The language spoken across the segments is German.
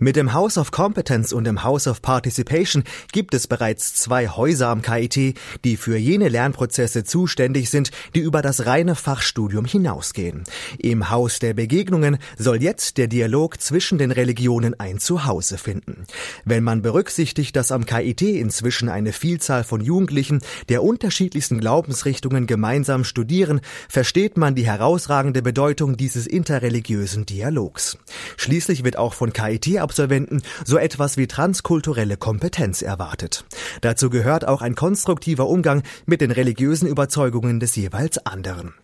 Mit dem House of Competence und dem House of Participation gibt es bereits zwei Häuser am KIT, die für jene Lernprozesse zuständig sind, die über das reine Fachstudium hinausgehen. Im Haus der Begegnungen soll jetzt der Dialog zwischen den Religionen ein Zuhause finden. Wenn man berücksichtigt, dass am KIT inzwischen eine Vielzahl von Jugendlichen der unterschiedlichsten Glaubensrichtungen gemeinsam studieren, versteht man die herausragende Bedeutung dieses interreligiösen Dialogs. Schließlich wird auch von KIT Absolventen so etwas wie transkulturelle Kompetenz erwartet. Dazu gehört auch ein konstruktiver Umgang mit den religiösen Überzeugungen des jeweils anderen.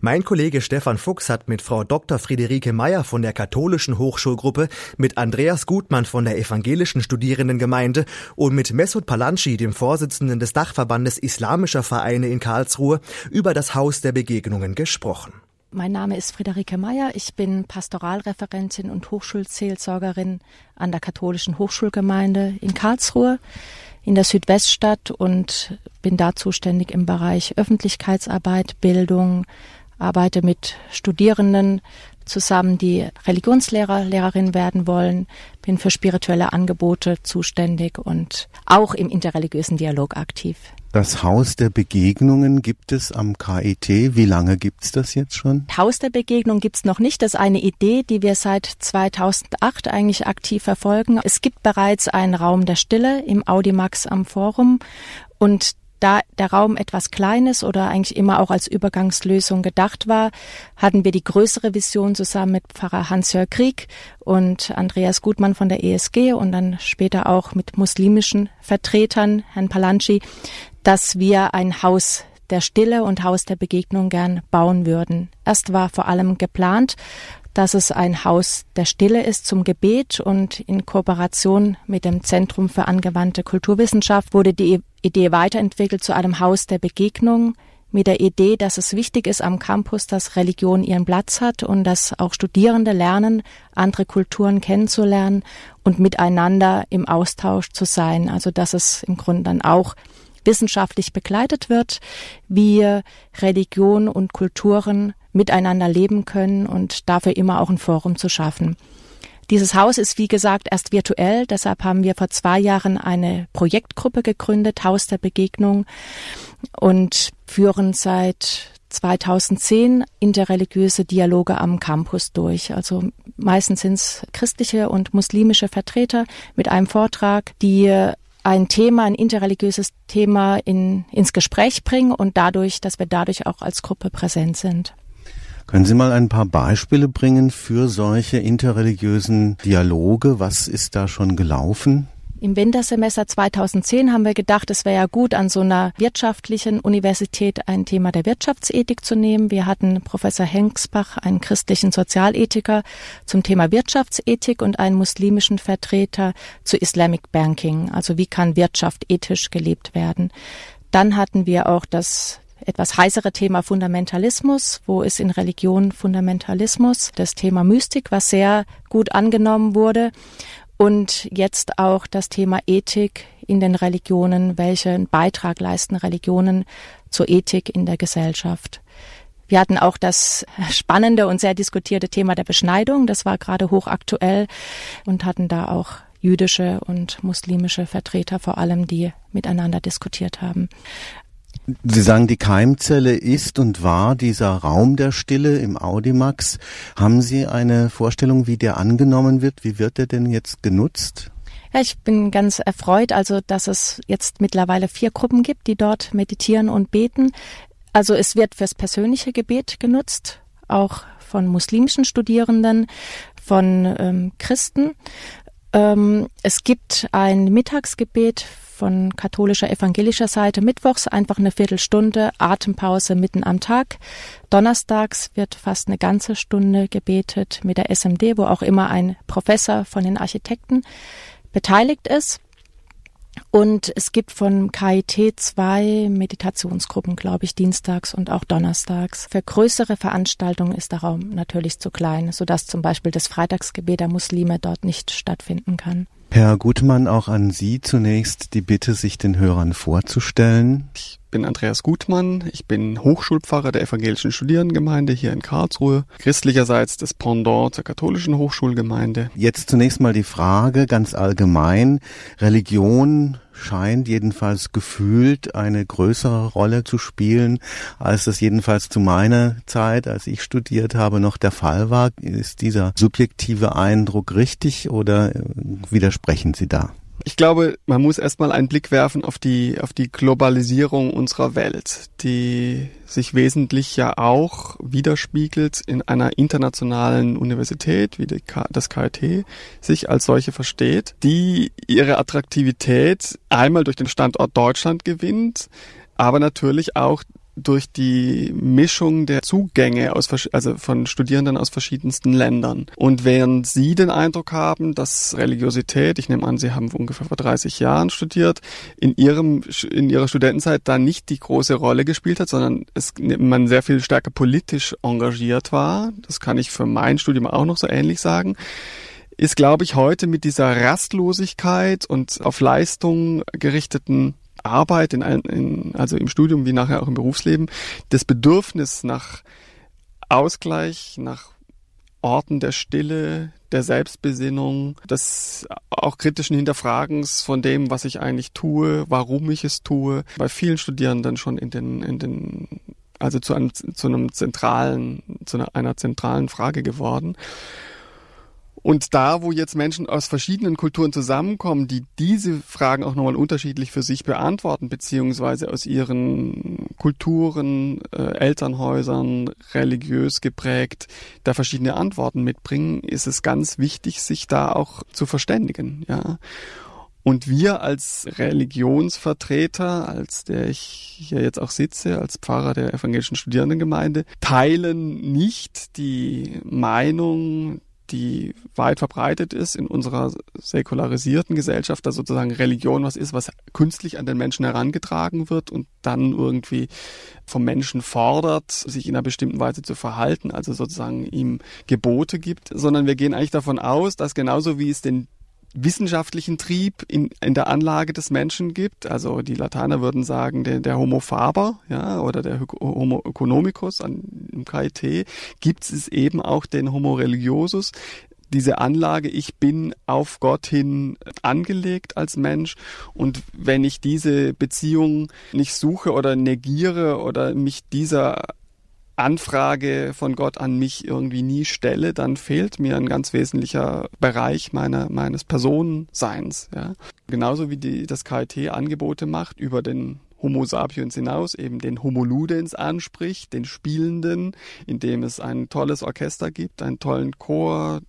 Mein Kollege Stefan Fuchs hat mit Frau Dr. Friederike Meyer von der katholischen Hochschulgruppe, mit Andreas Gutmann von der evangelischen Studierendengemeinde und mit Mesut Palanci, dem Vorsitzenden des Dachverbandes Islamischer Vereine in Karlsruhe, über das Haus der Begegnungen gesprochen. Mein Name ist Friederike Meyer. Ich bin Pastoralreferentin und Hochschulseelsorgerin an der Katholischen Hochschulgemeinde in Karlsruhe in der Südweststadt und bin da zuständig im Bereich Öffentlichkeitsarbeit, Bildung, arbeite mit Studierenden zusammen, die Religionslehrer, Lehrerin werden wollen, bin für spirituelle Angebote zuständig und auch im interreligiösen Dialog aktiv. Das Haus der Begegnungen gibt es am KIT. Wie lange gibt es das jetzt schon? Haus der Begegnung gibt es noch nicht. Das ist eine Idee, die wir seit 2008 eigentlich aktiv verfolgen. Es gibt bereits einen Raum der Stille im Audimax am Forum und da der Raum etwas klein ist oder eigentlich immer auch als Übergangslösung gedacht war, hatten wir die größere Vision zusammen mit Pfarrer Hans-Jörg Krieg und Andreas Gutmann von der ESG und dann später auch mit muslimischen Vertretern, Herrn Palanci, dass wir ein Haus der Stille und Haus der Begegnung gern bauen würden. Erst war vor allem geplant, dass es ein Haus der Stille ist zum Gebet und in Kooperation mit dem Zentrum für angewandte Kulturwissenschaft wurde die Idee weiterentwickelt zu einem Haus der Begegnung mit der Idee, dass es wichtig ist am Campus, dass Religion ihren Platz hat und dass auch Studierende lernen, andere Kulturen kennenzulernen und miteinander im Austausch zu sein. Also dass es im Grunde dann auch wissenschaftlich begleitet wird, wie Religion und Kulturen miteinander leben können und dafür immer auch ein Forum zu schaffen. Dieses Haus ist, wie gesagt, erst virtuell. Deshalb haben wir vor zwei Jahren eine Projektgruppe gegründet, Haus der Begegnung, und führen seit 2010 interreligiöse Dialoge am Campus durch. Also meistens sind es christliche und muslimische Vertreter mit einem Vortrag, die ein Thema, ein interreligiöses Thema in, ins Gespräch bringen und dadurch, dass wir dadurch auch als Gruppe präsent sind. Können Sie mal ein paar Beispiele bringen für solche interreligiösen Dialoge? Was ist da schon gelaufen? Im Wintersemester 2010 haben wir gedacht, es wäre ja gut, an so einer wirtschaftlichen Universität ein Thema der Wirtschaftsethik zu nehmen. Wir hatten Professor Hengsbach, einen christlichen Sozialethiker, zum Thema Wirtschaftsethik und einen muslimischen Vertreter zu Islamic Banking. Also wie kann Wirtschaft ethisch gelebt werden? Dann hatten wir auch das etwas heißere Thema Fundamentalismus. Wo ist in Religion Fundamentalismus? Das Thema Mystik, was sehr gut angenommen wurde. Und jetzt auch das Thema Ethik in den Religionen. Welchen Beitrag leisten Religionen zur Ethik in der Gesellschaft? Wir hatten auch das spannende und sehr diskutierte Thema der Beschneidung. Das war gerade hochaktuell und hatten da auch jüdische und muslimische Vertreter vor allem, die miteinander diskutiert haben. Sie sagen, die Keimzelle ist und war dieser Raum der Stille im Audimax. Haben Sie eine Vorstellung, wie der angenommen wird? Wie wird der denn jetzt genutzt? Ja, ich bin ganz erfreut, also dass es jetzt mittlerweile vier Gruppen gibt, die dort meditieren und beten. Also es wird fürs persönliche Gebet genutzt, auch von muslimischen Studierenden, von ähm, Christen. Ähm, es gibt ein Mittagsgebet von katholischer evangelischer Seite mittwochs einfach eine Viertelstunde Atempause mitten am Tag. Donnerstags wird fast eine ganze Stunde gebetet mit der SMD, wo auch immer ein Professor von den Architekten beteiligt ist. Und es gibt von KIT zwei Meditationsgruppen, glaube ich, dienstags und auch donnerstags. Für größere Veranstaltungen ist der Raum natürlich zu klein, sodass zum Beispiel das Freitagsgebet der Muslime dort nicht stattfinden kann. Herr Gutmann, auch an Sie zunächst die Bitte, sich den Hörern vorzustellen. Ich bin Andreas Gutmann, ich bin Hochschulpfarrer der evangelischen Studierendengemeinde hier in Karlsruhe, christlicherseits das Pendant zur katholischen Hochschulgemeinde. Jetzt zunächst mal die Frage ganz allgemein. Religion scheint jedenfalls gefühlt eine größere Rolle zu spielen, als das jedenfalls zu meiner Zeit, als ich studiert habe, noch der Fall war. Ist dieser subjektive Eindruck richtig oder äh, widersprechen Sie da? Ich glaube, man muss erstmal einen Blick werfen auf die, auf die Globalisierung unserer Welt, die sich wesentlich ja auch widerspiegelt in einer internationalen Universität, wie das KIT sich als solche versteht, die ihre Attraktivität einmal durch den Standort Deutschland gewinnt, aber natürlich auch durch die Mischung der Zugänge aus, also von Studierenden aus verschiedensten Ländern. Und während Sie den Eindruck haben, dass Religiosität, ich nehme an, Sie haben ungefähr vor 30 Jahren studiert, in Ihrem, in Ihrer Studentenzeit da nicht die große Rolle gespielt hat, sondern es, man sehr viel stärker politisch engagiert war, das kann ich für mein Studium auch noch so ähnlich sagen, ist, glaube ich, heute mit dieser Rastlosigkeit und auf Leistung gerichteten Arbeit, in, in, also im Studium wie nachher auch im Berufsleben, das Bedürfnis nach Ausgleich, nach Orten der Stille, der Selbstbesinnung, des auch kritischen Hinterfragens von dem, was ich eigentlich tue, warum ich es tue, bei vielen Studierenden schon in den, in den also zu einem, zu einem zentralen, zu einer, einer zentralen Frage geworden. Und da, wo jetzt Menschen aus verschiedenen Kulturen zusammenkommen, die diese Fragen auch nochmal unterschiedlich für sich beantworten, beziehungsweise aus ihren Kulturen, äh, Elternhäusern, religiös geprägt, da verschiedene Antworten mitbringen, ist es ganz wichtig, sich da auch zu verständigen, ja. Und wir als Religionsvertreter, als der ich hier jetzt auch sitze, als Pfarrer der evangelischen Studierendengemeinde, teilen nicht die Meinung die weit verbreitet ist in unserer säkularisierten Gesellschaft, dass sozusagen Religion was ist, was künstlich an den Menschen herangetragen wird und dann irgendwie vom Menschen fordert, sich in einer bestimmten Weise zu verhalten, also sozusagen ihm Gebote gibt, sondern wir gehen eigentlich davon aus, dass genauso wie es den wissenschaftlichen Trieb in, in der Anlage des Menschen gibt. Also die Lateiner würden sagen, der, der Homo faber, ja, oder der Homo economicus an, im KIT, gibt es eben auch den Homo religiosus, diese Anlage, ich bin auf Gott hin angelegt als Mensch und wenn ich diese Beziehung nicht suche oder negiere oder mich dieser Anfrage von Gott an mich irgendwie nie stelle, dann fehlt mir ein ganz wesentlicher Bereich meiner, meines Personenseins. Ja. Genauso wie die, das KIT Angebote macht über den Homo sapiens hinaus, eben den Homo ludens anspricht, den Spielenden, indem es ein tolles Orchester gibt, einen tollen Chor,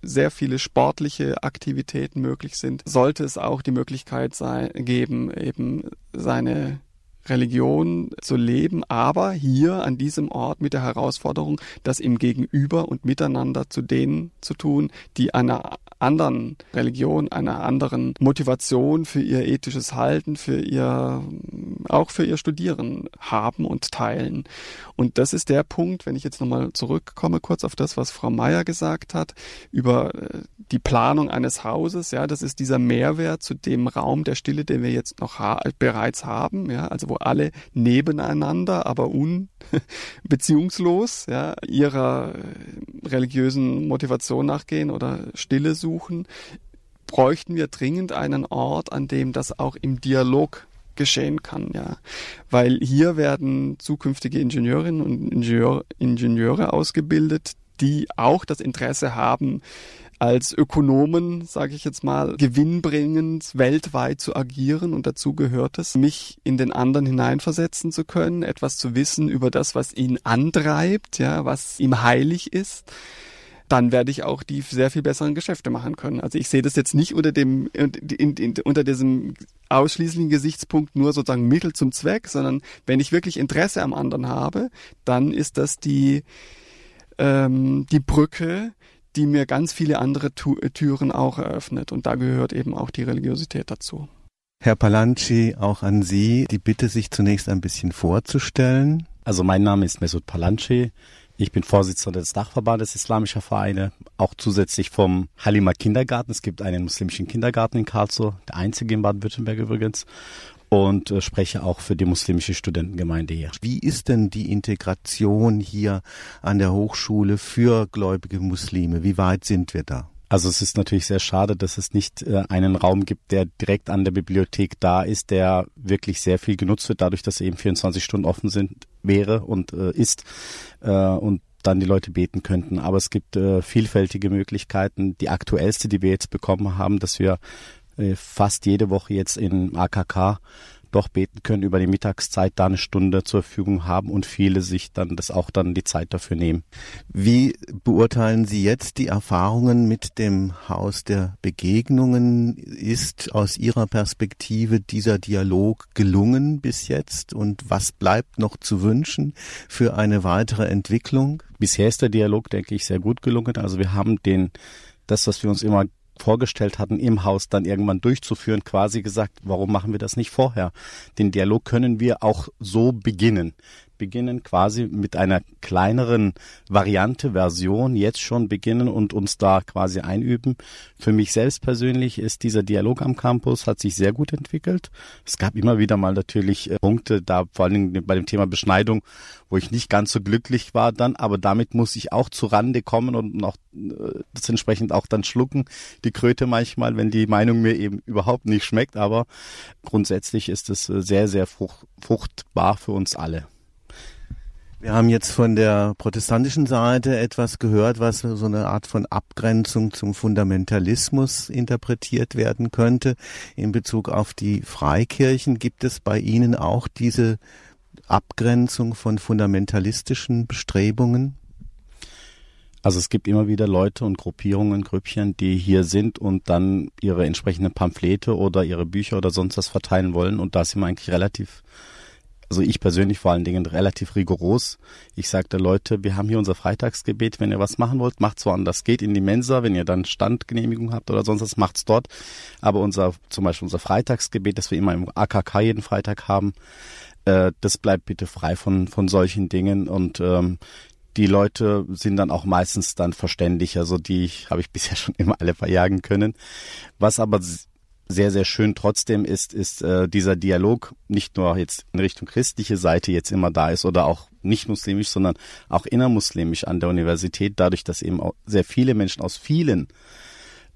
sehr viele sportliche Aktivitäten möglich sind, sollte es auch die Möglichkeit sein, geben, eben seine Religion zu leben, aber hier an diesem Ort mit der Herausforderung, das im Gegenüber und miteinander zu denen zu tun, die einer anderen Religion, einer anderen Motivation für ihr ethisches Halten, für ihr, auch für ihr Studieren haben und teilen. Und das ist der Punkt, wenn ich jetzt nochmal zurückkomme kurz auf das, was Frau Meier gesagt hat, über äh, die Planung eines Hauses, ja, das ist dieser Mehrwert zu dem Raum der Stille, den wir jetzt noch ha bereits haben, ja, also wo alle nebeneinander, aber unbeziehungslos, ja, ihrer religiösen Motivation nachgehen oder Stille suchen, bräuchten wir dringend einen Ort, an dem das auch im Dialog geschehen kann, ja. Weil hier werden zukünftige Ingenieurinnen und Ingenieur, Ingenieure ausgebildet, die auch das Interesse haben, als Ökonomen, sage ich jetzt mal, gewinnbringend weltweit zu agieren und dazu gehört es, mich in den anderen hineinversetzen zu können, etwas zu wissen über das, was ihn antreibt, ja, was ihm heilig ist dann werde ich auch die sehr viel besseren Geschäfte machen können. Also ich sehe das jetzt nicht unter dem in, in, unter diesem ausschließlichen Gesichtspunkt nur sozusagen Mittel zum Zweck, sondern wenn ich wirklich Interesse am anderen habe, dann ist das die ähm, die Brücke, die mir ganz viele andere Türen auch eröffnet. Und da gehört eben auch die Religiosität dazu. Herr Palanci, auch an Sie die Bitte, sich zunächst ein bisschen vorzustellen. Also mein Name ist Mesut Palanci. Ich bin Vorsitzender des Dachverbandes Islamischer Vereine, auch zusätzlich vom Halima Kindergarten. Es gibt einen muslimischen Kindergarten in Karlsruhe, der einzige in Baden-Württemberg übrigens und äh, spreche auch für die muslimische Studentengemeinde hier. Wie ist denn die Integration hier an der Hochschule für gläubige Muslime? Wie weit sind wir da? Also es ist natürlich sehr schade, dass es nicht äh, einen Raum gibt, der direkt an der Bibliothek da ist, der wirklich sehr viel genutzt wird, dadurch, dass eben 24 Stunden offen sind, wäre und äh, ist äh, und dann die Leute beten könnten. Aber es gibt äh, vielfältige Möglichkeiten. Die aktuellste, die wir jetzt bekommen haben, dass wir äh, fast jede Woche jetzt in AKK doch beten können über die Mittagszeit, da eine Stunde zur Verfügung haben und viele sich dann das auch dann die Zeit dafür nehmen. Wie beurteilen Sie jetzt die Erfahrungen mit dem Haus der Begegnungen? Ist aus Ihrer Perspektive dieser Dialog gelungen bis jetzt und was bleibt noch zu wünschen für eine weitere Entwicklung? Bisher ist der Dialog, denke ich, sehr gut gelungen. Also wir haben den das, was wir uns immer vorgestellt hatten, im Haus dann irgendwann durchzuführen, quasi gesagt, warum machen wir das nicht vorher? Den Dialog können wir auch so beginnen beginnen, quasi mit einer kleineren Variante, Version jetzt schon beginnen und uns da quasi einüben. Für mich selbst persönlich ist dieser Dialog am Campus, hat sich sehr gut entwickelt. Es gab immer wieder mal natürlich äh, Punkte, da vor allen Dingen bei dem Thema Beschneidung, wo ich nicht ganz so glücklich war dann, aber damit muss ich auch zu Rande kommen und auch äh, das entsprechend auch dann schlucken, die Kröte manchmal, wenn die Meinung mir eben überhaupt nicht schmeckt, aber grundsätzlich ist es äh, sehr, sehr fruchtbar für uns alle. Wir haben jetzt von der protestantischen Seite etwas gehört, was so eine Art von Abgrenzung zum Fundamentalismus interpretiert werden könnte. In Bezug auf die Freikirchen gibt es bei Ihnen auch diese Abgrenzung von fundamentalistischen Bestrebungen? Also es gibt immer wieder Leute und Gruppierungen, Grüppchen, die hier sind und dann ihre entsprechenden Pamphlete oder ihre Bücher oder sonst was verteilen wollen. Und da sind wir eigentlich relativ also ich persönlich vor allen Dingen relativ rigoros. Ich sagte, Leute, wir haben hier unser Freitagsgebet. Wenn ihr was machen wollt, macht's woanders. Geht in die Mensa. Wenn ihr dann Standgenehmigung habt oder sonst was, macht's dort. Aber unser, zum Beispiel unser Freitagsgebet, das wir immer im AKK jeden Freitag haben, äh, das bleibt bitte frei von, von solchen Dingen. Und ähm, die Leute sind dann auch meistens dann verständlich. Also die habe ich bisher schon immer alle verjagen können. Was aber sehr, sehr schön trotzdem ist, ist äh, dieser Dialog nicht nur jetzt in Richtung christliche Seite jetzt immer da ist oder auch nicht muslimisch, sondern auch innermuslimisch an der Universität, dadurch, dass eben auch sehr viele Menschen aus vielen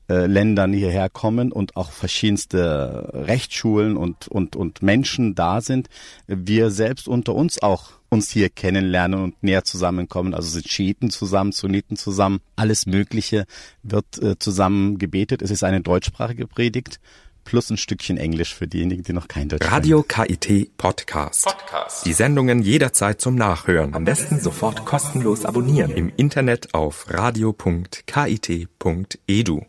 äh, Ländern hierher kommen und auch verschiedenste Rechtsschulen und, und, und Menschen da sind, wir selbst unter uns auch uns hier kennenlernen und näher zusammenkommen. Also sind Schiiten zusammen, Sunniten zusammen, alles Mögliche wird äh, zusammen gebetet. Es ist eine deutschsprachige Predigt plus ein Stückchen Englisch für diejenigen, die noch kein Deutsch Radio KIT Podcast. Podcast. Die Sendungen jederzeit zum Nachhören. Am besten sofort kostenlos abonnieren. Im Internet auf radio.kit.edu.